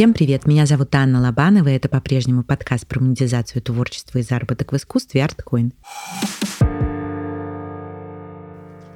Всем привет, меня зовут Анна Лобанова, и это по-прежнему подкаст про монетизацию творчества и заработок в искусстве ArtCoin.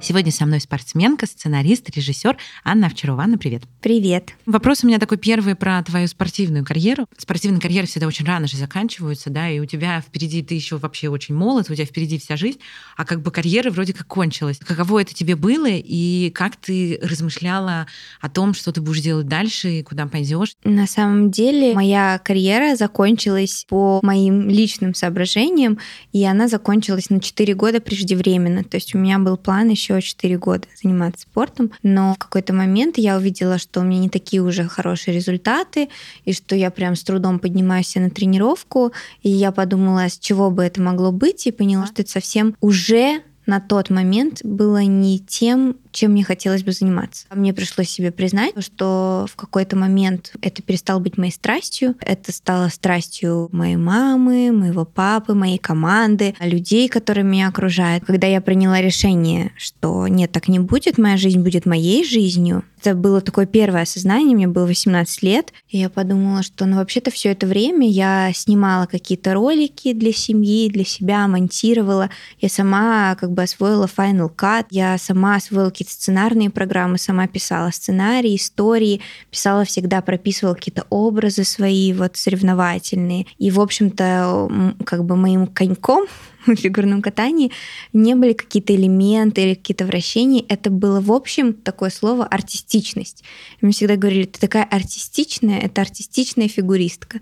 Сегодня со мной спортсменка, сценарист, режиссер Анна Овчарова. Анна, привет. Привет. Вопрос у меня такой первый про твою спортивную карьеру. Спортивные карьеры всегда очень рано же заканчиваются, да, и у тебя впереди, ты еще вообще очень молод, у тебя впереди вся жизнь, а как бы карьера вроде как кончилась. Каково это тебе было, и как ты размышляла о том, что ты будешь делать дальше, и куда пойдешь? На самом деле моя карьера закончилась по моим личным соображениям, и она закончилась на 4 года преждевременно. То есть у меня был план еще еще 4 года заниматься спортом, но в какой-то момент я увидела, что у меня не такие уже хорошие результаты, и что я прям с трудом поднимаюсь на тренировку, и я подумала, с чего бы это могло быть, и поняла, что это совсем уже на тот момент было не тем, чем мне хотелось бы заниматься. Мне пришлось себе признать, что в какой-то момент это перестало быть моей страстью. Это стало страстью моей мамы, моего папы, моей команды, людей, которые меня окружают. Когда я приняла решение, что нет, так не будет, моя жизнь будет моей жизнью, это было такое первое осознание, мне было 18 лет, и я подумала, что ну вообще-то все это время я снимала какие-то ролики для семьи, для себя, монтировала, я сама как бы освоила Final Cut, я сама освоила какие-то сценарные программы, сама писала сценарии, истории, писала всегда, прописывала какие-то образы свои вот соревновательные. И, в общем-то, как бы моим коньком в фигурном катании не были какие-то элементы или какие-то вращения. Это было, в общем, такое слово артистичность. Мне всегда говорили, ты такая артистичная, это артистичная фигуристка.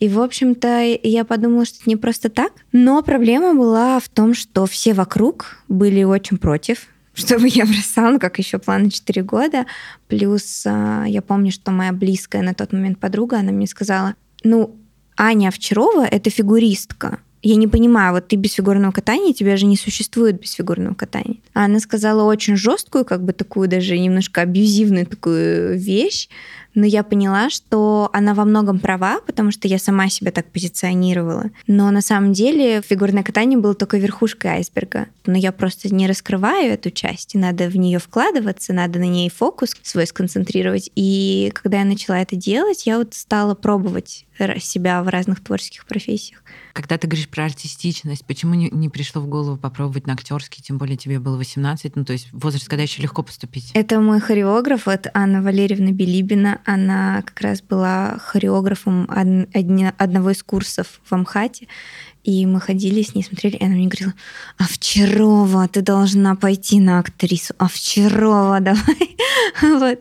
И, в общем-то, я подумала, что это не просто так. Но проблема была в том, что все вокруг были очень против чтобы я бросала, как еще планы 4 года. Плюс а, я помню, что моя близкая на тот момент подруга, она мне сказала, ну, Аня Овчарова — это фигуристка. Я не понимаю, вот ты без фигурного катания, тебя же не существует без фигурного катания. А она сказала очень жесткую, как бы такую даже немножко абьюзивную такую вещь, но я поняла, что она во многом права, потому что я сама себя так позиционировала. Но на самом деле фигурное катание было только верхушкой айсберга. Но я просто не раскрываю эту часть, надо в нее вкладываться, надо на ней фокус свой сконцентрировать. И когда я начала это делать, я вот стала пробовать себя в разных творческих профессиях. Когда ты говоришь про артистичность, почему не, не пришло в голову попробовать на актерский, тем более тебе было 18, ну то есть возраст, когда еще легко поступить? Это мой хореограф, это Анна Валерьевна Белибина. Она как раз была хореографом одного из курсов в Амхате. И мы ходили с ней, смотрели, и она мне говорила, Овчарова, ты должна пойти на актрису. Овчарова, давай. вот.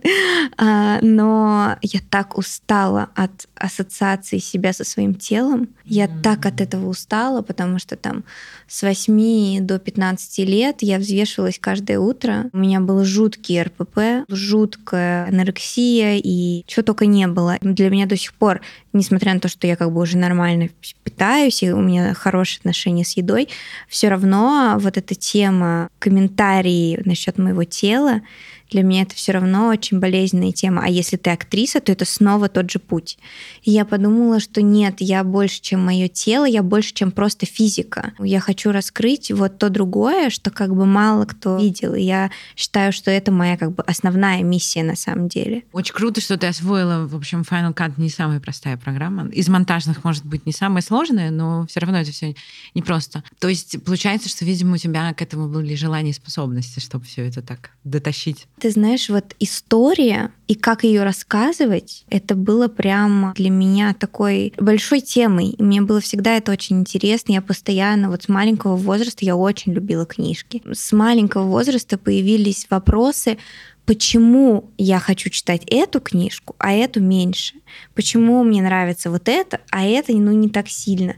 а, но я так устала от ассоциации себя со своим телом. Я mm-hmm. так от этого устала, потому что там с 8 до 15 лет я взвешивалась каждое утро. У меня был жуткий РПП, жуткая анорексия и чего только не было. Для меня до сих пор, несмотря на то, что я как бы уже нормально питаюсь, и у меня хорошие отношения с едой, все равно вот эта тема комментарии насчет моего тела, для меня это все равно очень болезненная тема. А если ты актриса, то это снова тот же путь. И я подумала, что нет, я больше, чем мое тело, я больше, чем просто физика. Я хочу раскрыть вот то другое, что как бы мало кто видел. И я считаю, что это моя как бы основная миссия на самом деле. Очень круто, что ты освоила. В общем, Final Cut не самая простая программа. Из монтажных, может быть, не самая сложная, но все равно это все непросто. То есть получается, что, видимо, у тебя к этому были желания и способности, чтобы все это так дотащить. Ты знаешь, вот история и как ее рассказывать, это было прям для меня такой большой темой. И мне было всегда это очень интересно. Я постоянно, вот с маленького возраста я очень любила книжки. С маленького возраста появились вопросы, почему я хочу читать эту книжку, а эту меньше. Почему мне нравится вот это, а это ну, не так сильно.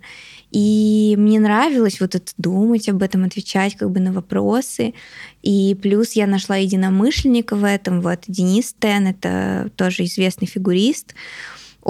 И мне нравилось вот это думать об этом, отвечать как бы на вопросы. И плюс я нашла единомышленника в этом. Вот Денис Тен, это тоже известный фигурист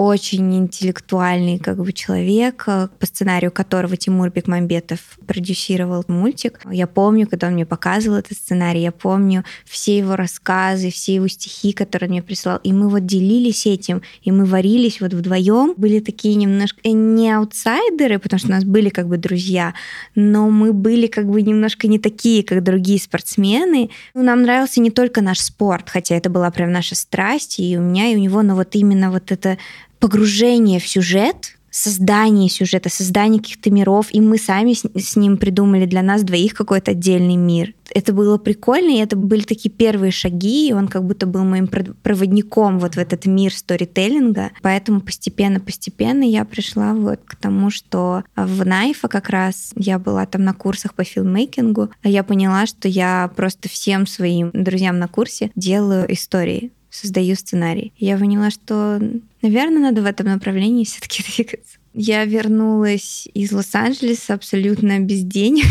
очень интеллектуальный как бы человек, э, по сценарию которого Тимур Бекмамбетов продюсировал мультик. Я помню, когда он мне показывал этот сценарий, я помню все его рассказы, все его стихи, которые он мне прислал. И мы вот делились этим, и мы варились вот вдвоем. Были такие немножко э, не аутсайдеры, потому что у нас были как бы друзья, но мы были как бы немножко не такие, как другие спортсмены. Нам нравился не только наш спорт, хотя это была прям наша страсть, и у меня, и у него, но вот именно вот это погружение в сюжет, создание сюжета, создание каких-то миров, и мы сами с, с ним придумали для нас двоих какой-то отдельный мир. Это было прикольно, и это были такие первые шаги, и он как будто был моим проводником вот в этот мир сторителлинга. Поэтому постепенно-постепенно я пришла вот к тому, что в Найфа как раз я была там на курсах по филммейкингу, а я поняла, что я просто всем своим друзьям на курсе делаю истории создаю сценарий. Я поняла, что, наверное, надо в этом направлении все-таки двигаться. Я вернулась из Лос-Анджелеса абсолютно без денег.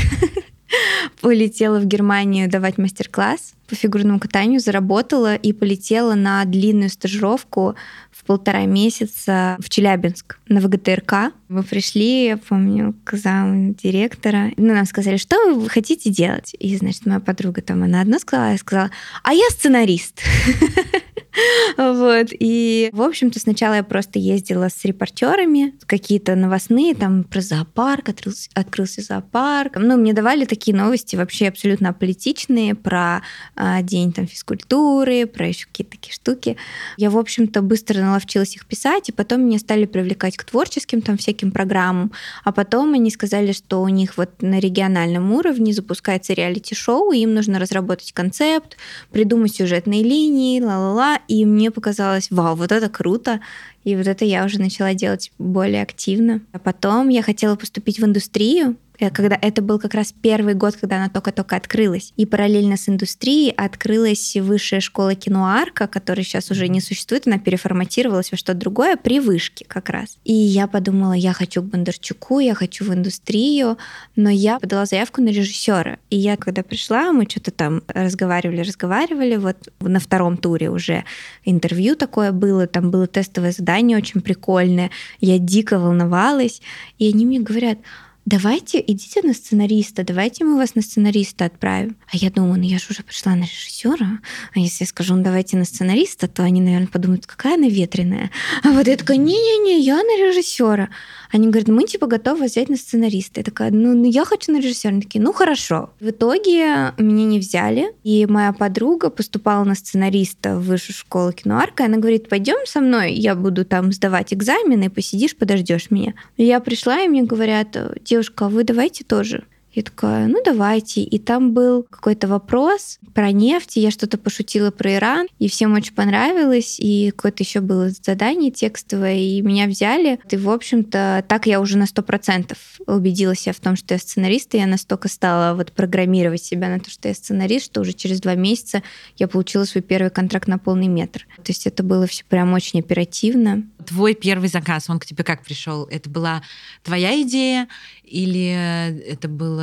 Полетела в Германию давать мастер-класс по фигурному катанию, заработала и полетела на длинную стажировку в полтора месяца в Челябинск на ВГТРК. Мы пришли, я помню, к заму директора. Ну, нам сказали, что вы хотите делать? И, значит, моя подруга там, она одно сказала, я сказала, а я сценарист. Вот. И, в общем-то, сначала я просто ездила с репортерами, какие-то новостные, там, про зоопарк, открылся, открылся зоопарк. Ну, мне давали такие новости вообще абсолютно аполитичные про а, день там физкультуры, про еще какие-то такие штуки. Я, в общем-то, быстро наловчилась их писать, и потом меня стали привлекать к творческим там всяким программам. А потом они сказали, что у них вот на региональном уровне запускается реалити-шоу, им нужно разработать концепт, придумать сюжетные линии, ла-ла-ла, и мне показалось, вау, вот это круто. И вот это я уже начала делать более активно. А потом я хотела поступить в индустрию, когда это был как раз первый год, когда она только-только открылась. И параллельно с индустрией открылась высшая школа киноарка, которая сейчас уже не существует, она переформатировалась во что-то другое при вышке как раз. И я подумала, я хочу к Бондарчуку, я хочу в индустрию, но я подала заявку на режиссера. И я, когда пришла, мы что-то там разговаривали, разговаривали, вот на втором туре уже интервью такое было, там было тестовое задание очень прикольное, я дико волновалась, и они мне говорят, давайте идите на сценариста, давайте мы вас на сценариста отправим. А я думаю, ну я же уже пришла на режиссера, а если я скажу, ну давайте на сценариста, то они, наверное, подумают, какая она ветреная. А вот я такая, не-не-не, я на режиссера. Они говорят, мы типа готовы взять на сценариста. Я такая, ну, ну я хочу на режиссера. Они такие, ну хорошо. В итоге меня не взяли, и моя подруга поступала на сценариста в высшую школу киноарка, она говорит, пойдем со мной, я буду там сдавать экзамены, посидишь, подождешь меня. Я пришла, и мне говорят, девушка, а вы давайте тоже. Я такая, ну давайте. И там был какой-то вопрос про нефть, я что-то пошутила про Иран, и всем очень понравилось, и какое-то еще было задание текстовое, и меня взяли. И, в общем-то, так я уже на сто процентов убедила себя в том, что я сценарист, и я настолько стала вот программировать себя на то, что я сценарист, что уже через два месяца я получила свой первый контракт на полный метр. То есть это было все прям очень оперативно. Твой первый заказ, он к тебе как пришел? Это была твоя идея или это был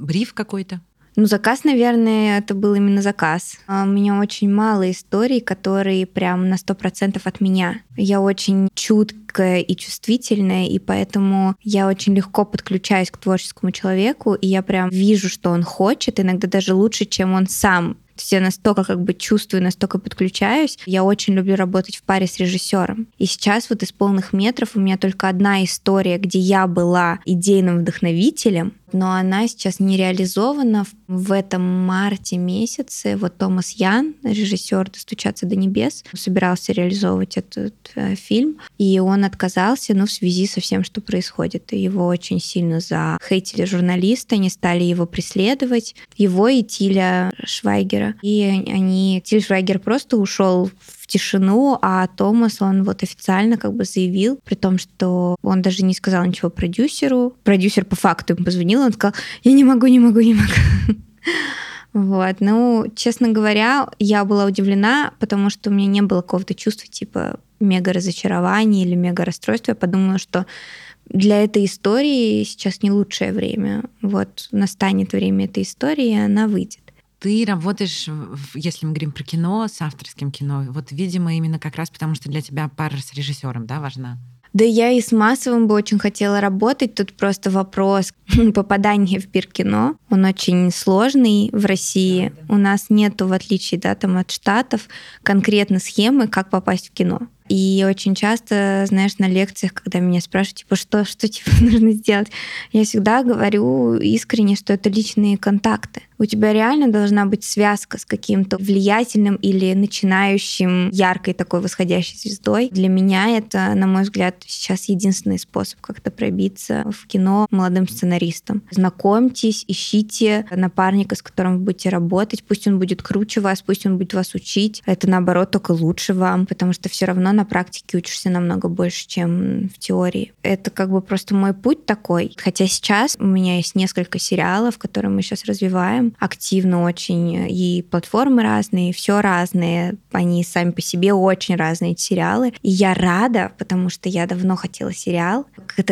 бриф какой-то? Ну, заказ, наверное, это был именно заказ. А, у меня очень мало историй, которые прям на сто процентов от меня. Я очень чуткая и чувствительная, и поэтому я очень легко подключаюсь к творческому человеку, и я прям вижу, что он хочет, иногда даже лучше, чем он сам то есть я настолько как бы чувствую, настолько подключаюсь. Я очень люблю работать в паре с режиссером. И сейчас вот из полных метров у меня только одна история, где я была идейным вдохновителем, но она сейчас не реализована. В этом марте месяце вот Томас Ян, режиссер «Достучаться до небес», собирался реализовывать этот э, фильм, и он отказался, ну, в связи со всем, что происходит. И его очень сильно захейтили журналисты, они стали его преследовать, его и Тиля Швайгера. И они... Тиль Швайгер просто ушел в тишину, а Томас, он вот официально как бы заявил, при том, что он даже не сказал ничего продюсеру. Продюсер по факту ему позвонил, он сказал, я не могу, не могу, не могу. Вот, ну, честно говоря, я была удивлена, потому что у меня не было какого-то чувства типа мега разочарования или мега расстройства. Я подумала, что для этой истории сейчас не лучшее время. Вот настанет время этой истории, и она выйдет ты работаешь, если мы говорим про кино, с авторским кино, вот, видимо, именно как раз потому, что для тебя пара с режиссером, да, важна? Да я и с массовым бы очень хотела работать. Тут просто вопрос попадания в пир кино. Он очень сложный в России. Да, да. У нас нету, в отличие да, там, от Штатов, конкретно схемы, как попасть в кино. И очень часто, знаешь, на лекциях, когда меня спрашивают, типа, что, что типа, нужно сделать, я всегда говорю искренне, что это личные контакты. У тебя реально должна быть связка с каким-то влиятельным или начинающим яркой такой восходящей звездой. Для меня это, на мой взгляд, сейчас единственный способ как-то пробиться в кино молодым сценаристам. Знакомьтесь, ищите напарника, с которым вы будете работать. Пусть он будет круче вас, пусть он будет вас учить. Это, наоборот, только лучше вам, потому что все равно на практике учишься намного больше, чем в теории. Это как бы просто мой путь такой. Хотя сейчас у меня есть несколько сериалов, которые мы сейчас развиваем активно очень, и платформы разные, все разные, они сами по себе очень разные сериалы. И я рада, потому что я давно хотела сериал,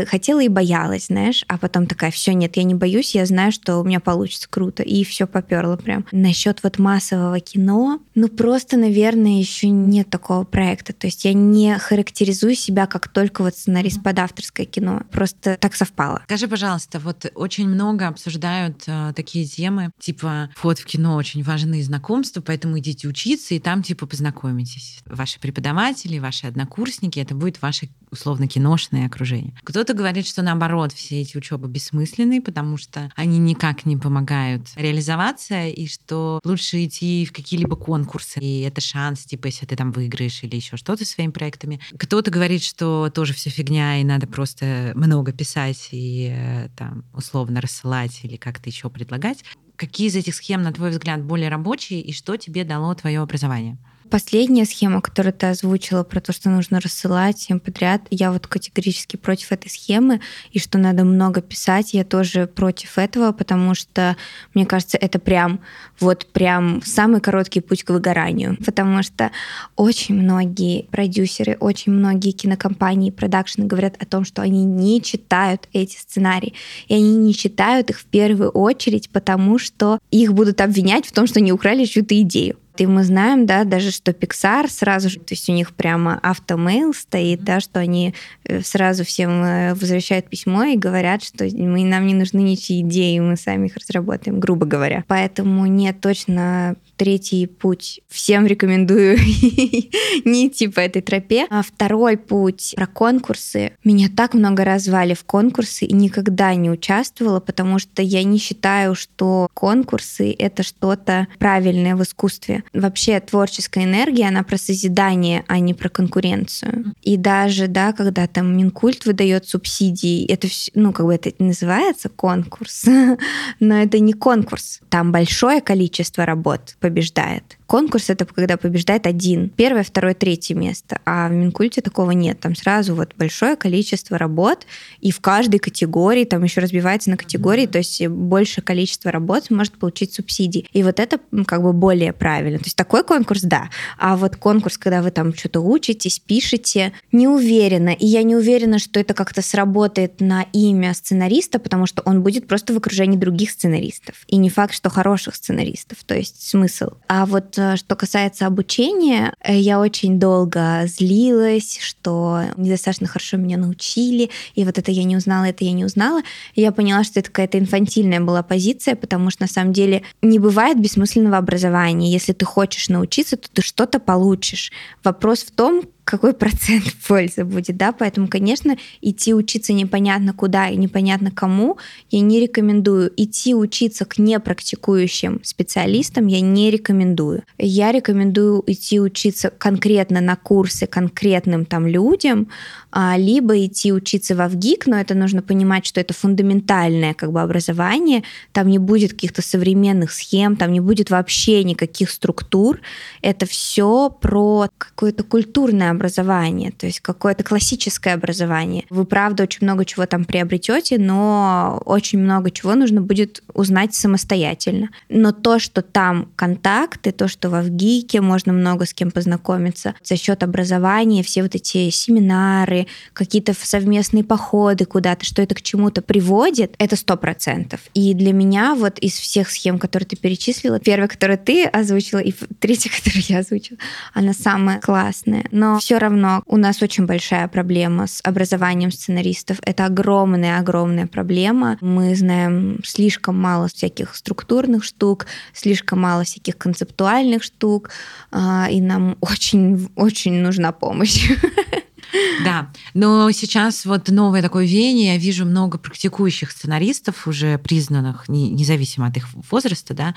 хотела и боялась, знаешь, а потом такая, все, нет, я не боюсь, я знаю, что у меня получится круто, и все поперло прям. Насчет вот массового кино, ну просто, наверное, еще нет такого проекта, то есть я не характеризую себя как только вот сценарист под авторское кино, просто так совпало. Скажи, пожалуйста, вот очень много обсуждают э, такие темы, типа вход в кино очень важны знакомства, поэтому идите учиться и там типа познакомитесь. Ваши преподаватели, ваши однокурсники, это будет ваше условно киношное окружение. Кто-то говорит, что наоборот, все эти учебы бессмысленные, потому что они никак не помогают реализоваться, и что лучше идти в какие-либо конкурсы, и это шанс, типа, если ты там выиграешь или еще что-то своими проектами. Кто-то говорит, что тоже все фигня, и надо просто много писать и э, там условно рассылать или как-то еще предлагать. Какие из этих схем, на твой взгляд, более рабочие, и что тебе дало твое образование? Последняя схема, которую ты озвучила про то, что нужно рассылать всем подряд, я вот категорически против этой схемы, и что надо много писать, я тоже против этого, потому что, мне кажется, это прям вот прям самый короткий путь к выгоранию, потому что очень многие продюсеры, очень многие кинокомпании, продакшены говорят о том, что они не читают эти сценарии, и они не читают их в первую очередь, потому что их будут обвинять в том, что они украли чью-то идею. И мы знаем, да, даже что Pixar сразу же, то есть у них прямо автомейл стоит, да, что они э, сразу всем э, возвращают письмо и говорят, что мы, нам не нужны ничьи идеи, мы сами их разработаем, грубо говоря. Поэтому нет, точно третий путь всем рекомендую не идти по этой тропе. А второй путь про конкурсы. Меня так много раз звали в конкурсы и никогда не участвовала, потому что я не считаю, что конкурсы — это что-то правильное в искусстве. Вообще творческая энергия, она про созидание, а не про конкуренцию. И даже, да, когда там Минкульт выдает субсидии, это все, ну, как бы это называется конкурс, но это не конкурс. Там большое количество работ побеждает. Конкурс — это когда побеждает один. Первое, второе, третье место. А в Минкульте такого нет. Там сразу вот большое количество работ, и в каждой категории, там еще разбивается на категории, то есть большее количество работ может получить субсидии. И вот это как бы более правильно. То есть такой конкурс, да. А вот конкурс, когда вы там что-то учитесь, пишете, не уверена. И я не уверена, что это как-то сработает на имя сценариста, потому что он будет просто в окружении других сценаристов. И не факт, что хороших сценаристов. То есть смысл. А вот Э, что касается обучения, э, я очень долго злилась, что недостаточно хорошо меня научили, и вот это я не узнала, это я не узнала. И я поняла, что это какая-то инфантильная была позиция, потому что на самом деле не бывает бессмысленного образования. Если ты хочешь научиться, то ты что-то получишь. Вопрос в том, какой процент пользы будет, да, поэтому, конечно, идти учиться непонятно куда и непонятно кому я не рекомендую. Идти учиться к непрактикующим специалистам я не рекомендую. Я рекомендую идти учиться конкретно на курсы конкретным там людям, а, либо идти учиться во ВГИК, но это нужно понимать, что это фундаментальное как бы образование, там не будет каких-то современных схем, там не будет вообще никаких структур, это все про какое-то культурное образование, то есть какое-то классическое образование. Вы, правда, очень много чего там приобретете, но очень много чего нужно будет узнать самостоятельно. Но то, что там контакты, то, что во ВГИКе можно много с кем познакомиться, за счет образования, все вот эти семинары, какие-то совместные походы куда-то, что это к чему-то приводит, это сто процентов. И для меня вот из всех схем, которые ты перечислила, первая, которую ты озвучила, и третья, которую я озвучила, она самая классная. Но все равно у нас очень большая проблема с образованием сценаристов. Это огромная-огромная проблема. Мы знаем слишком мало всяких структурных штук, слишком мало всяких концептуальных штук, а, и нам очень-очень нужна помощь. Да, но сейчас вот новое такое веяние, я вижу много практикующих сценаристов, уже признанных, независимо от их возраста, да,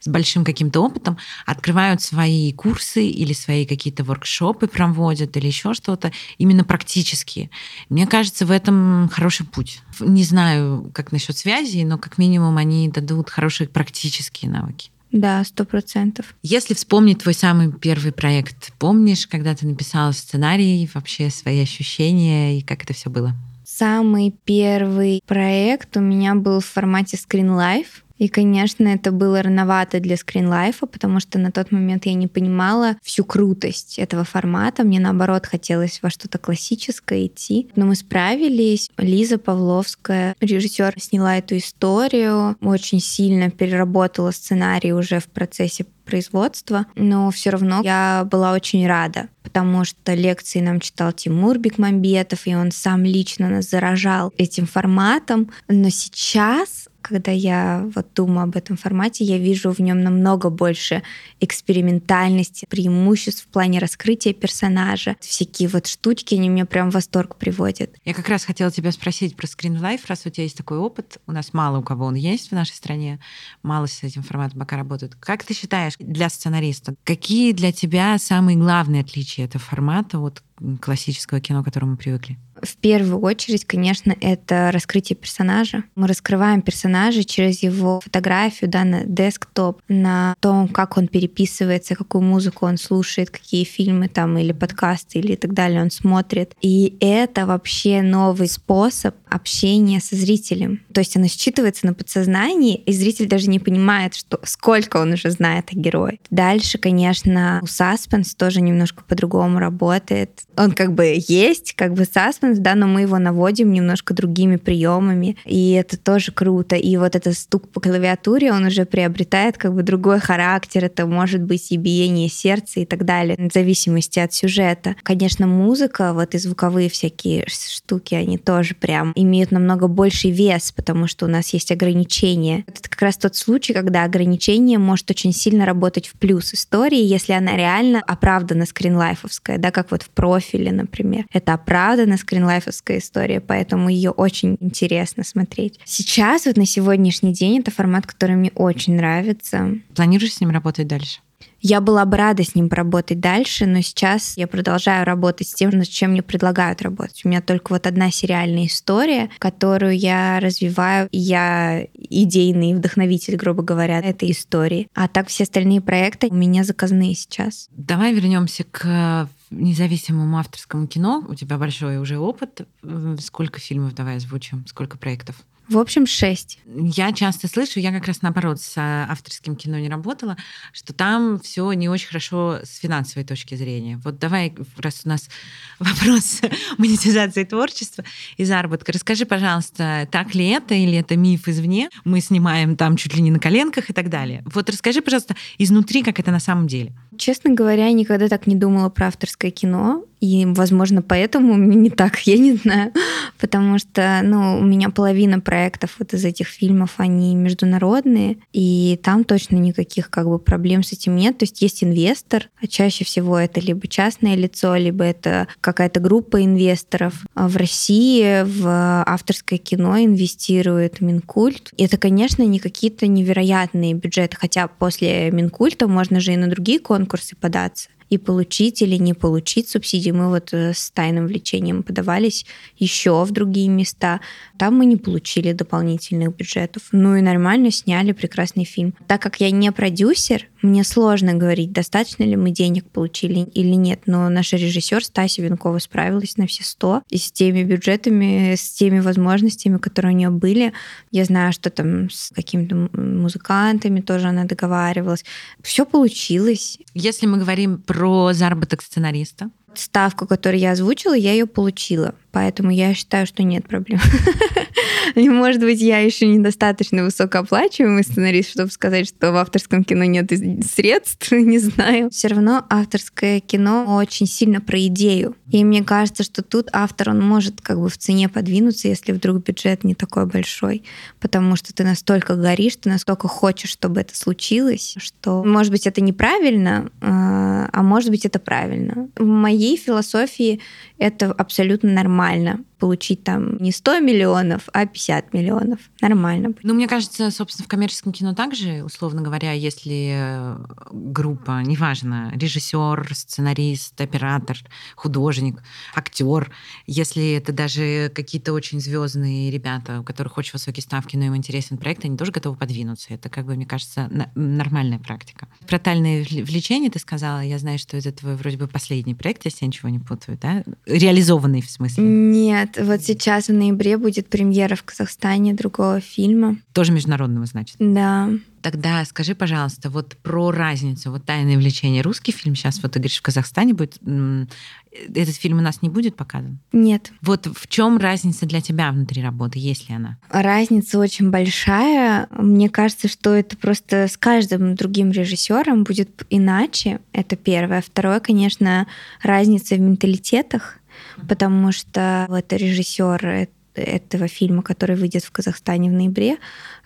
с большим каким-то опытом, открывают свои курсы или свои какие-то воркшопы проводят или еще что-то, именно практические. Мне кажется, в этом хороший путь. Не знаю, как насчет связи, но как минимум они дадут хорошие практические навыки. Да, сто процентов. Если вспомнить твой самый первый проект, помнишь, когда ты написала сценарий, вообще свои ощущения и как это все было? Самый первый проект у меня был в формате Screen Life. И, конечно, это было рановато для скринлайфа, потому что на тот момент я не понимала всю крутость этого формата. Мне, наоборот, хотелось во что-то классическое идти. Но мы справились. Лиза Павловская, режиссер, сняла эту историю, очень сильно переработала сценарий уже в процессе производства, но все равно я была очень рада, потому что лекции нам читал Тимур Бекмамбетов, и он сам лично нас заражал этим форматом. Но сейчас когда я вот думаю об этом формате, я вижу в нем намного больше экспериментальности, преимуществ в плане раскрытия персонажа. Всякие вот штучки, они меня прям в восторг приводят. Я как раз хотела тебя спросить про Life, раз у тебя есть такой опыт. У нас мало у кого он есть в нашей стране, мало с этим форматом пока работают. Как ты считаешь, для сценариста, какие для тебя самые главные отличия этого формата от классического кино, к которому мы привыкли? В первую очередь, конечно, это раскрытие персонажа. Мы раскрываем персонажа через его фотографию да, на десктоп, на том, как он переписывается, какую музыку он слушает, какие фильмы там или подкасты или так далее он смотрит. И это вообще новый способ общения со зрителем. То есть оно считывается на подсознании, и зритель даже не понимает, что сколько он уже знает о герое. Дальше, конечно, у Саспенс тоже немножко по-другому работает он как бы есть, как бы саспенс, да, но мы его наводим немножко другими приемами, и это тоже круто. И вот этот стук по клавиатуре, он уже приобретает как бы другой характер, это может быть и биение сердца и так далее, в зависимости от сюжета. Конечно, музыка, вот и звуковые всякие штуки, они тоже прям имеют намного больший вес, потому что у нас есть ограничения. Это как раз тот случай, когда ограничение может очень сильно работать в плюс истории, если она реально оправдана скринлайфовская, да, как вот в профи профиле, например. Это оправданно скринлайфовская история, поэтому ее очень интересно смотреть. Сейчас, вот на сегодняшний день, это формат, который мне очень нравится. Планируешь с ним работать дальше? Я была бы рада с ним поработать дальше, но сейчас я продолжаю работать с тем, над чем мне предлагают работать. У меня только вот одна сериальная история, которую я развиваю. Я идейный вдохновитель, грубо говоря, этой истории. А так все остальные проекты у меня заказные сейчас. Давай вернемся к независимому авторскому кино. У тебя большой уже опыт. Сколько фильмов давай озвучим? Сколько проектов? В общем, шесть. Я часто слышу, я как раз наоборот с авторским кино не работала, что там все не очень хорошо с финансовой точки зрения. Вот давай, раз у нас вопрос монетизации творчества и заработка, расскажи, пожалуйста, так ли это или это миф извне? Мы снимаем там чуть ли не на коленках и так далее. Вот расскажи, пожалуйста, изнутри, как это на самом деле. Честно говоря, я никогда так не думала про авторское кино. И, возможно, поэтому мне не так, я не знаю. Потому что, ну, у меня половина проектов вот из этих фильмов, они международные, и там точно никаких как бы проблем с этим нет. То есть есть инвестор, а чаще всего это либо частное лицо, либо это какая-то группа инвесторов. А в России в авторское кино инвестирует Минкульт. И это, конечно, не какие-то невероятные бюджеты, хотя после Минкульта можно же и на другие конкурсы податься и получить или не получить субсидии. Мы вот э, с тайным влечением подавались еще в другие места. Там мы не получили дополнительных бюджетов. Ну и нормально сняли прекрасный фильм. Так как я не продюсер, мне сложно говорить, достаточно ли мы денег получили или нет, но наша режиссер Стася Венкова справилась на все сто. И с теми бюджетами, с теми возможностями, которые у нее были, я знаю, что там с какими-то музыкантами тоже она договаривалась. Все получилось. Если мы говорим про заработок сценариста, ставку, которую я озвучила, я ее получила. Поэтому я считаю, что нет проблем. Может быть, я еще недостаточно высокооплачиваемый сценарист, чтобы сказать, что в авторском кино нет средств, не знаю. Все равно авторское кино очень сильно про идею. И мне кажется, что тут автор, он может как бы в цене подвинуться, если вдруг бюджет не такой большой, потому что ты настолько горишь, ты настолько хочешь, чтобы это случилось, что, может быть, это неправильно, а, а может быть, это правильно. В моей моей философии это абсолютно нормально получить там не 100 миллионов, а 50 миллионов. Нормально. Ну, мне кажется, собственно, в коммерческом кино также, условно говоря, если э, группа, неважно, режиссер, сценарист, оператор, художник, актер, если это даже какие-то очень звездные ребята, у которых очень высокие ставки, но им интересен проект, они тоже готовы подвинуться. Это, как бы, мне кажется, нормальная практика. Про тайное влечение ты сказала. Я знаю, что это твой вроде бы последний проект, если я ничего не путаю, да? Реализованный в смысле? Нет, вот сейчас в ноябре будет премьера в Казахстане другого фильма. Тоже международного, значит? Да. Тогда скажи, пожалуйста, вот про разницу, вот «Тайное влечение». Русский фильм сейчас, вот ты говоришь, в Казахстане будет. Этот фильм у нас не будет показан? Нет. Вот в чем разница для тебя внутри работы, есть ли она? Разница очень большая. Мне кажется, что это просто с каждым другим режиссером будет иначе. Это первое. Второе, конечно, разница в менталитетах потому что вот режиссер этого фильма, который выйдет в Казахстане в ноябре,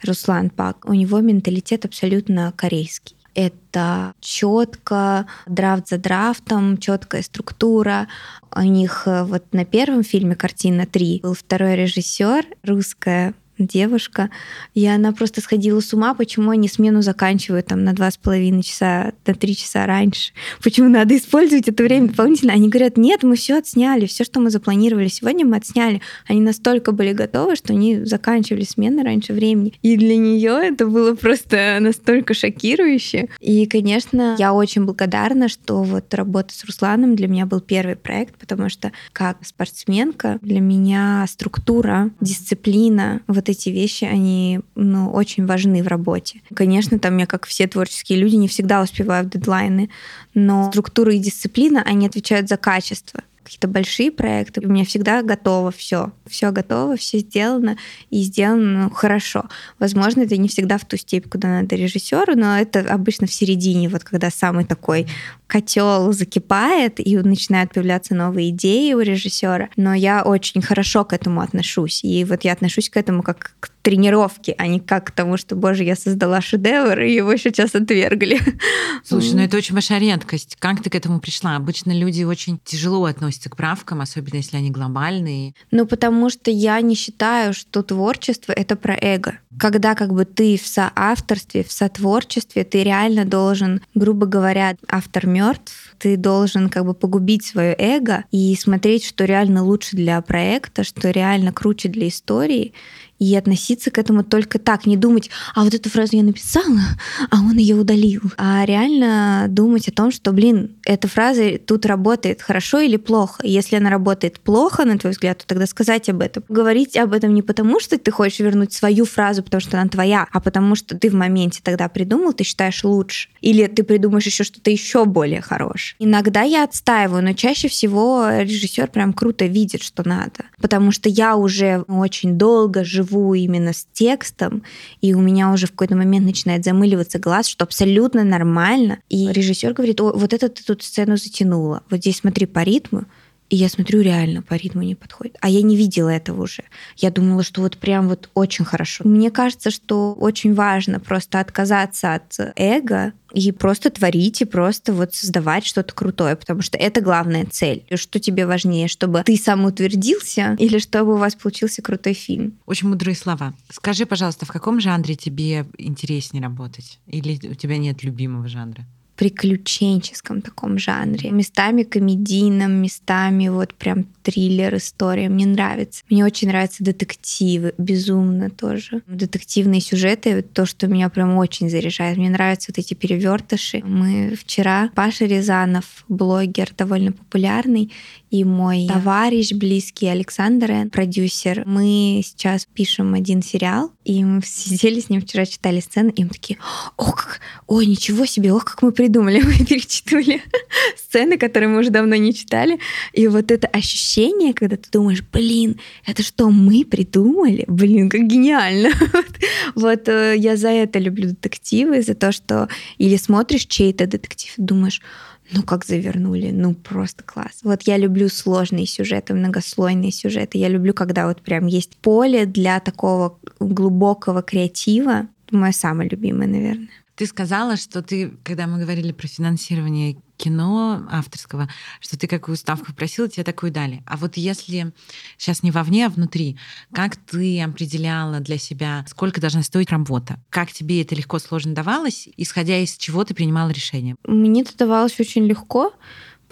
Руслан Пак, у него менталитет абсолютно корейский. Это четко, драфт за драфтом, четкая структура. У них э, вот на первом фильме «Картина 3» был второй режиссер, русская девушка, и она просто сходила с ума, почему они смену заканчивают там на два с половиной часа, на три часа раньше. Почему надо использовать это время дополнительно? Они говорят, нет, мы все отсняли, все, что мы запланировали сегодня, мы отсняли. Они настолько были готовы, что они заканчивали смены раньше времени. И для нее это было просто настолько шокирующе. И, конечно, я очень благодарна, что вот работа с Русланом для меня был первый проект, потому что как спортсменка для меня структура, дисциплина, вот эти вещи, они ну, очень важны в работе. Конечно, там я, как все творческие люди, не всегда успеваю в дедлайны, но структура и дисциплина, они отвечают за качество какие-то большие проекты, у меня всегда готово все. Все готово, все сделано и сделано ну, хорошо. Возможно, это не всегда в ту степь, куда надо режиссеру, но это обычно в середине, вот когда самый такой котел закипает и начинают появляться новые идеи у режиссера. Но я очень хорошо к этому отношусь. И вот я отношусь к этому как к тренировке, а не как к тому, что, боже, я создала шедевр, и его сейчас отвергли. Слушай, ну это очень большая редкость. Как ты к этому пришла? Обычно люди очень тяжело относятся к правкам, особенно если они глобальные. Ну, потому что я не считаю, что творчество — это про эго. Когда как бы ты в соавторстве, в сотворчестве, ты реально должен, грубо говоря, автор мертв, ты должен как бы погубить свое эго и смотреть, что реально лучше для проекта, что реально круче для истории, и относиться к этому только так, не думать, а вот эту фразу я написала, а он ее удалил, а реально думать о том, что, блин, эта фраза тут работает хорошо или плохо. Если она работает плохо, на твой взгляд, то тогда сказать об этом. Говорить об этом не потому, что ты хочешь вернуть свою фразу, потому что она твоя, а потому что ты в моменте тогда придумал, ты считаешь лучше. Или ты придумаешь еще что-то еще более хорошее. Иногда я отстаиваю, но чаще всего режиссер прям круто видит, что надо. Потому что я уже очень долго живу живу именно с текстом, и у меня уже в какой-то момент начинает замыливаться глаз, что абсолютно нормально. И режиссер говорит, о, вот это ты тут сцену затянула, вот здесь смотри по ритму, и я смотрю, реально по ритму не подходит. А я не видела этого уже. Я думала, что вот прям вот очень хорошо. Мне кажется, что очень важно просто отказаться от эго и просто творить, и просто вот создавать что-то крутое, потому что это главная цель. Что тебе важнее, чтобы ты сам утвердился или чтобы у вас получился крутой фильм? Очень мудрые слова. Скажи, пожалуйста, в каком жанре тебе интереснее работать? Или у тебя нет любимого жанра? Приключенческом таком жанре. Местами комедийном, местами вот прям триллер, история. Мне нравится. Мне очень нравятся детективы, безумно тоже. Детективные сюжеты, то, что меня прям очень заряжает. Мне нравятся вот эти перевертыши. Мы вчера, Паша Рязанов, блогер довольно популярный, и мой товарищ близкий Александр Н, продюсер. Мы сейчас пишем один сериал, и мы сидели с ним вчера, читали сцены, и мы такие, о, как, ой, ничего себе, ох, как мы придумали. Мы перечитывали сцены, которые мы уже давно не читали. И вот это ощущение, когда ты думаешь, блин, это что, мы придумали? Блин, как гениально. вот э, я за это люблю детективы, за то, что или смотришь чей-то детектив и думаешь, ну как завернули, ну просто класс. Вот я люблю сложные сюжеты, многослойные сюжеты. Я люблю, когда вот прям есть поле для такого глубокого креатива. Мое самое любимое, наверное. Ты сказала, что ты, когда мы говорили про финансирование кино авторского, что ты какую ставку просила, тебе такую дали. А вот если сейчас не вовне, а внутри, как ты определяла для себя, сколько должна стоить работа? Как тебе это легко, сложно давалось? Исходя из чего ты принимала решение? Мне это давалось очень легко,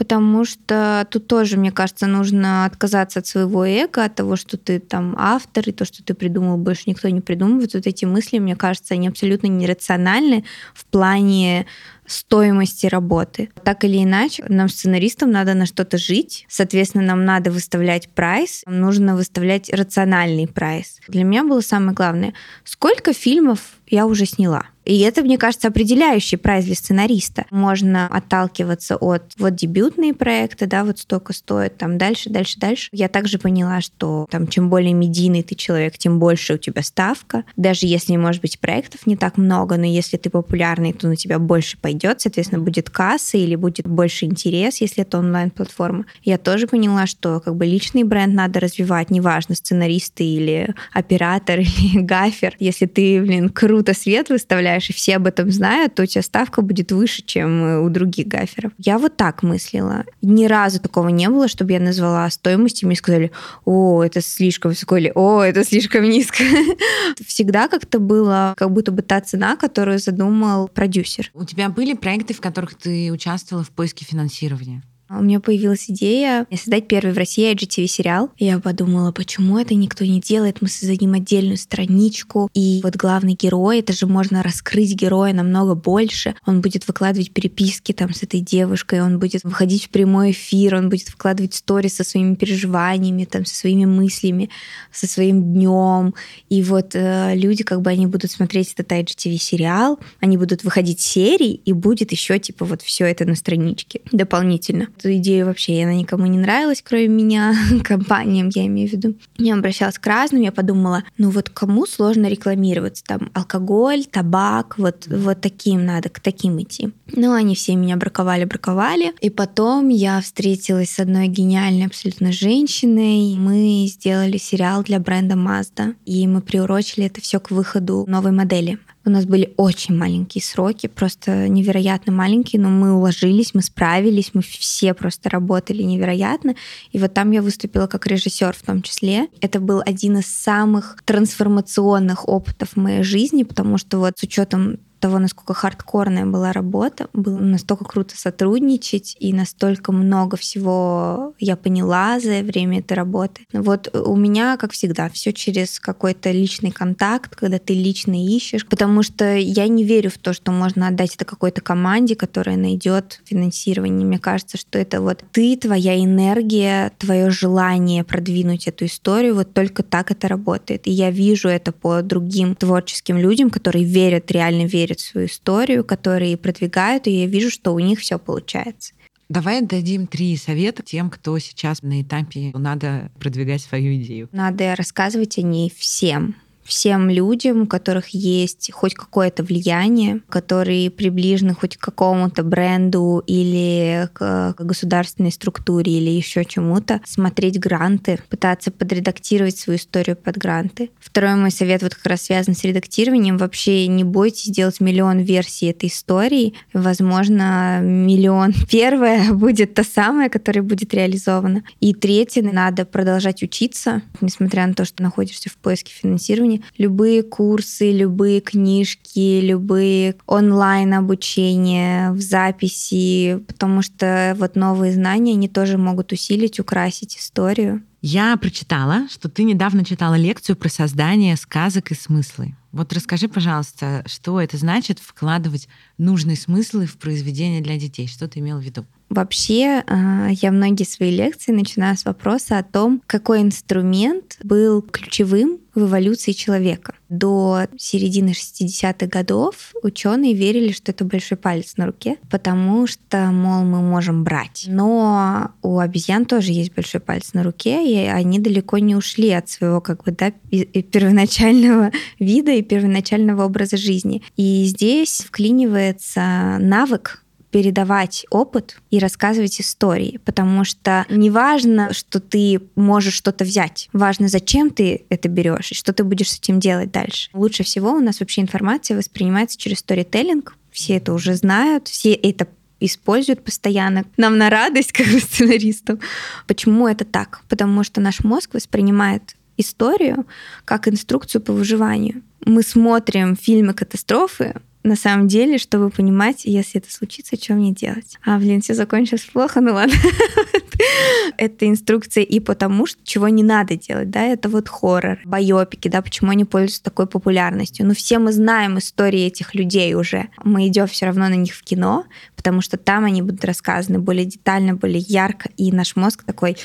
потому что тут тоже, мне кажется, нужно отказаться от своего эго, от того, что ты там автор, и то, что ты придумал, больше никто не придумывает. Вот эти мысли, мне кажется, они абсолютно нерациональны в плане стоимости работы. Так или иначе, нам, сценаристам, надо на что-то жить. Соответственно, нам надо выставлять прайс, нам нужно выставлять рациональный прайс. Для меня было самое главное, сколько фильмов я уже сняла. И это, мне кажется, определяющий прайс для сценариста. Можно отталкиваться от вот дебютные проекты, да, вот столько стоит, там дальше, дальше, дальше. Я также поняла, что там чем более медийный ты человек, тем больше у тебя ставка. Даже если, может быть, проектов не так много, но если ты популярный, то на тебя больше пойдет, соответственно, будет касса или будет больше интерес, если это онлайн-платформа. Я тоже поняла, что как бы личный бренд надо развивать, неважно, сценаристы или оператор или гафер. Если ты, блин, круто свет выставляешь, и все об этом знают, то у тебя ставка будет выше, чем у других гаферов. Я вот так мыслила. Ни разу такого не было, чтобы я назвала стоимость, и мне сказали, о, это слишком высоко, или о, это слишком низко. Всегда как-то было как будто бы та цена, которую задумал продюсер. У тебя были проекты, в которых ты участвовала в поиске финансирования? У меня появилась идея создать первый в России IGTV-сериал. Я подумала, почему это никто не делает? Мы создадим отдельную страничку. И вот главный герой, это же можно раскрыть героя намного больше. Он будет выкладывать переписки там с этой девушкой, он будет выходить в прямой эфир, он будет выкладывать сторис со своими переживаниями, там, со своими мыслями, со своим днем. И вот э, люди, как бы они будут смотреть этот IGTV-сериал, они будут выходить серии, и будет еще типа вот все это на страничке дополнительно эту идею вообще, она никому не нравилась, кроме меня, компаниям, я имею в виду. Я обращалась к разным, я подумала, ну вот кому сложно рекламироваться? Там алкоголь, табак, вот, вот таким надо, к таким идти. Ну, они все меня браковали, браковали. И потом я встретилась с одной гениальной абсолютно женщиной. Мы сделали сериал для бренда Mazda, и мы приурочили это все к выходу новой модели. У нас были очень маленькие сроки, просто невероятно маленькие, но мы уложились, мы справились, мы все просто работали невероятно. И вот там я выступила как режиссер в том числе. Это был один из самых трансформационных опытов в моей жизни, потому что вот с учетом того, насколько хардкорная была работа, было настолько круто сотрудничать, и настолько много всего я поняла за время этой работы. Вот у меня, как всегда, все через какой-то личный контакт, когда ты лично ищешь, потому что я не верю в то, что можно отдать это какой-то команде, которая найдет финансирование. Мне кажется, что это вот ты, твоя энергия, твое желание продвинуть эту историю, вот только так это работает. И я вижу это по другим творческим людям, которые верят, реально верят верят в свою историю, которые продвигают, и я вижу, что у них все получается. Давай дадим три совета тем, кто сейчас на этапе надо продвигать свою идею. Надо рассказывать о ней всем всем людям, у которых есть хоть какое-то влияние, которые приближены хоть к какому-то бренду или к государственной структуре или еще чему-то, смотреть гранты, пытаться подредактировать свою историю под гранты. Второй мой совет вот как раз связан с редактированием. Вообще не бойтесь делать миллион версий этой истории. Возможно, миллион первая будет та самая, которая будет реализована. И третье, надо продолжать учиться, несмотря на то, что находишься в поиске финансирования, любые курсы, любые книжки, любые онлайн обучения в записи, потому что вот новые знания, они тоже могут усилить, украсить историю. Я прочитала, что ты недавно читала лекцию про создание сказок и смыслы. Вот расскажи, пожалуйста, что это значит вкладывать нужные смыслы в произведение для детей? Что ты имел в виду? Вообще, а, я многие свои лекции начинаю с вопроса о том, какой инструмент был ключевым в эволюции человека. До середины 60-х годов ученые верили, что это большой палец на руке, потому что, мол, мы можем брать. Но у обезьян тоже есть большой палец на руке, и они далеко не ушли от своего как бы, да, первоначального вида и первоначального образа жизни. И здесь вклинивается навык передавать опыт и рассказывать истории, потому что не важно, что ты можешь что-то взять, важно, зачем ты это берешь и что ты будешь с этим делать дальше. Лучше всего у нас вообще информация воспринимается через сторителлинг, все это уже знают, все это используют постоянно. Нам на радость, как сценаристам. Почему это так? Потому что наш мозг воспринимает историю как инструкцию по выживанию. Мы смотрим фильмы катастрофы, на самом деле, чтобы понимать, если это случится, что мне делать. А, блин, все закончилось плохо, ну ладно. это инструкция и потому, что чего не надо делать, да, это вот хоррор, байопики, да, почему они пользуются такой популярностью. Ну, все мы знаем истории этих людей уже. Мы идем все равно на них в кино, потому что там они будут рассказаны более детально, более ярко, и наш мозг такой,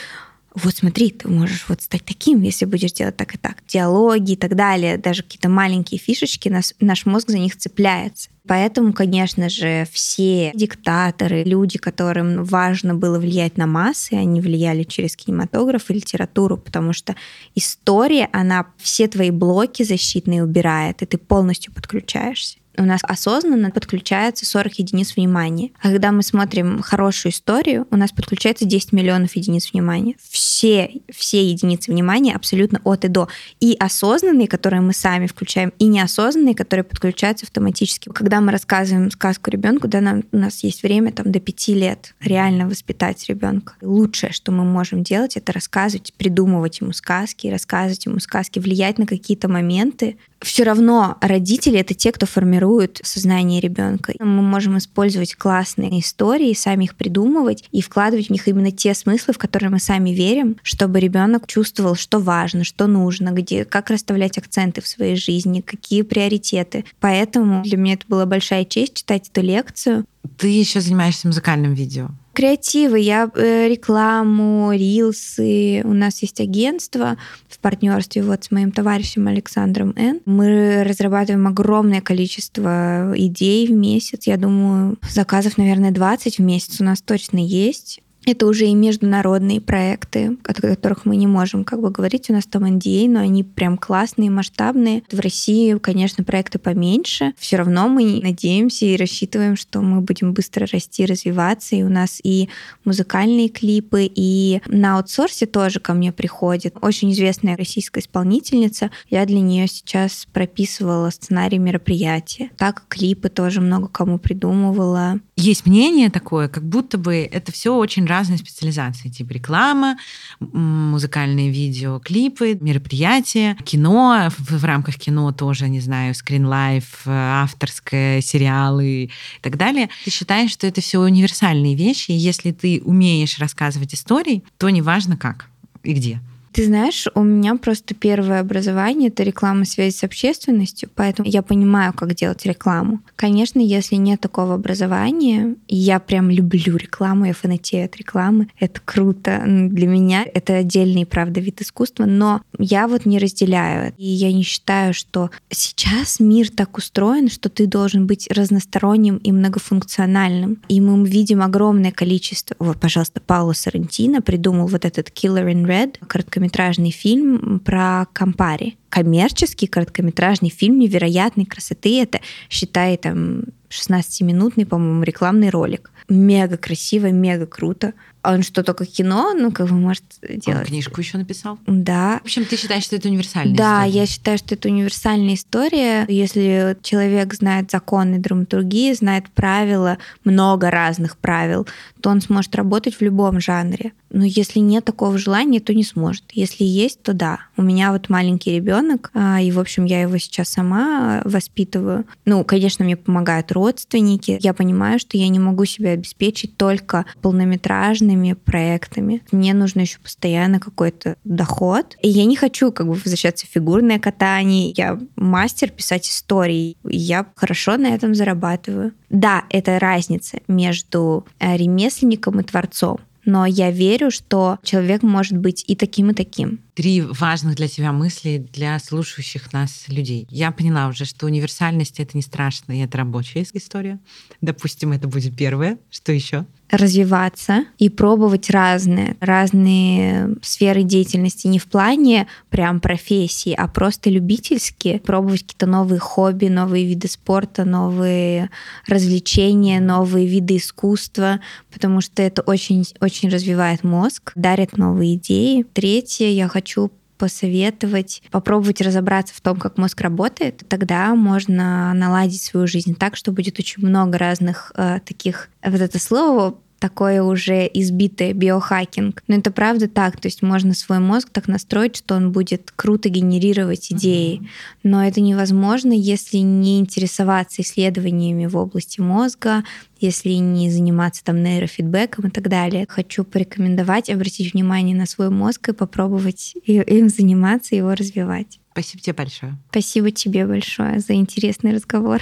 вот смотри, ты можешь вот стать таким, если будешь делать так и так. Диалоги и так далее, даже какие-то маленькие фишечки, нас, наш мозг за них цепляется. Поэтому, конечно же, все диктаторы, люди, которым важно было влиять на массы, они влияли через кинематограф и литературу, потому что история, она все твои блоки защитные убирает, и ты полностью подключаешься у нас осознанно подключается 40 единиц внимания. А когда мы смотрим хорошую историю, у нас подключается 10 миллионов единиц внимания. Все, все единицы внимания абсолютно от и до. И осознанные, которые мы сами включаем, и неосознанные, которые подключаются автоматически. Когда мы рассказываем сказку ребенку, да, нам, у нас есть время там до 5 лет реально воспитать ребенка. Лучшее, что мы можем делать, это рассказывать, придумывать ему сказки, рассказывать ему сказки, влиять на какие-то моменты, все равно родители это те, кто формирует сознание ребенка. Мы можем использовать классные истории, сами их придумывать и вкладывать в них именно те смыслы, в которые мы сами верим, чтобы ребенок чувствовал, что важно, что нужно, где, как расставлять акценты в своей жизни, какие приоритеты. Поэтому для меня это была большая честь читать эту лекцию. Ты еще занимаешься музыкальным видео креативы, я э, рекламу, рилсы. У нас есть агентство в партнерстве вот с моим товарищем Александром Н. Мы разрабатываем огромное количество идей в месяц. Я думаю, заказов, наверное, 20 в месяц у нас точно есть. Это уже и международные проекты, о которых мы не можем как бы говорить. У нас там NDA, но они прям классные, масштабные. В России, конечно, проекты поменьше. Все равно мы надеемся и рассчитываем, что мы будем быстро расти, развиваться. И у нас и музыкальные клипы, и на аутсорсе тоже ко мне приходит очень известная российская исполнительница. Я для нее сейчас прописывала сценарий мероприятия. Так клипы тоже много кому придумывала. Есть мнение такое, как будто бы это все очень разные специализации, типа реклама, музыкальные видео, клипы, мероприятия, кино, в, в рамках кино тоже, не знаю, скринлайф, авторское, сериалы и так далее. Ты считаешь, что это все универсальные вещи, и если ты умеешь рассказывать истории, то неважно как и где. Ты знаешь, у меня просто первое образование — это реклама связи с общественностью, поэтому я понимаю, как делать рекламу. Конечно, если нет такого образования, я прям люблю рекламу, я фанатею от рекламы, это круто. Для меня это отдельный, правда, вид искусства, но я вот не разделяю. И я не считаю, что сейчас мир так устроен, что ты должен быть разносторонним и многофункциональным. И мы видим огромное количество... Вот, пожалуйста, Пауло Сарантино придумал вот этот Killer in Red, короткометражный короткометражный фильм про Кампари. Коммерческий короткометражный фильм невероятной красоты. Это, считай, там 16-минутный, по-моему, рекламный ролик. Мега красиво, мега круто. А он что, только кино, ну, как бы может делать? Он книжку еще написал? Да. В общем, ты считаешь, что это универсальная да, история? Да, я считаю, что это универсальная история. Если человек знает законы драматургии, знает правила, много разных правил, то он сможет работать в любом жанре. Но если нет такого желания, то не сможет. Если есть, то да. У меня вот маленький ребенок, а, и, в общем, я его сейчас сама воспитываю. Ну, конечно, мне помогают родственники. Я понимаю, что я не могу себя обеспечить только полнометражными проектами. Мне нужно еще постоянно какой-то доход. И я не хочу как бы возвращаться в фигурное катание. Я мастер писать истории. Я хорошо на этом зарабатываю. Да, это разница между э, ремесленником и творцом но я верю, что человек может быть и таким, и таким. Три важных для тебя мысли для слушающих нас людей. Я поняла уже, что универсальность — это не страшно, и это рабочая история. Допустим, это будет первое. Что еще? Развиваться и пробовать разные, разные сферы деятельности не в плане прям профессии, а просто любительски пробовать какие-то новые хобби, новые виды спорта, новые развлечения, новые виды искусства, потому что это очень-очень развивает мозг, дарит новые идеи. Третье, я хочу посоветовать попробовать разобраться в том, как мозг работает, тогда можно наладить свою жизнь так, что будет очень много разных э, таких, вот это слово такое уже избитое биохакинг. Но это правда так, то есть можно свой мозг так настроить, что он будет круто генерировать идеи. Mm-hmm. Но это невозможно, если не интересоваться исследованиями в области мозга, если не заниматься там нейрофидбэком и так далее. Хочу порекомендовать обратить внимание на свой мозг и попробовать им заниматься, его развивать. Спасибо тебе большое. Спасибо тебе большое за интересный разговор.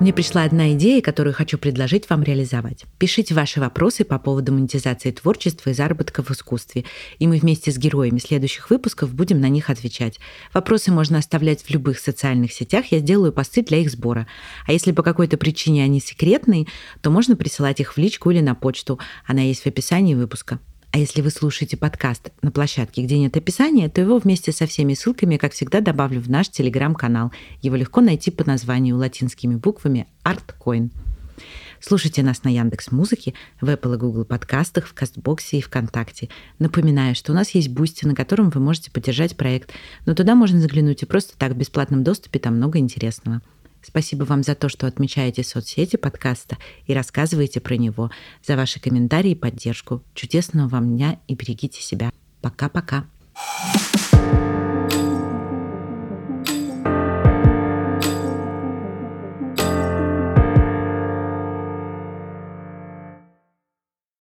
Мне пришла одна идея, которую хочу предложить вам реализовать. Пишите ваши вопросы по поводу монетизации творчества и заработка в искусстве, и мы вместе с героями следующих выпусков будем на них отвечать. Вопросы можно оставлять в любых социальных сетях, я сделаю посты для их сбора. А если по какой-то причине они секретные, то можно присылать их в личку или на почту. Она есть в описании выпуска. А если вы слушаете подкаст на площадке, где нет описания, то его вместе со всеми ссылками, как всегда, добавлю в наш телеграм-канал. Его легко найти по названию латинскими буквами ArtCoin. Слушайте нас на Яндекс Музыке, в Apple и Google подкастах, в Кастбоксе и ВКонтакте. Напоминаю, что у нас есть Бусти, на котором вы можете поддержать проект, но туда можно заглянуть и просто так в бесплатном доступе, там много интересного. Спасибо вам за то, что отмечаете соцсети подкаста и рассказываете про него, за ваши комментарии и поддержку. Чудесного вам дня и берегите себя. Пока-пока.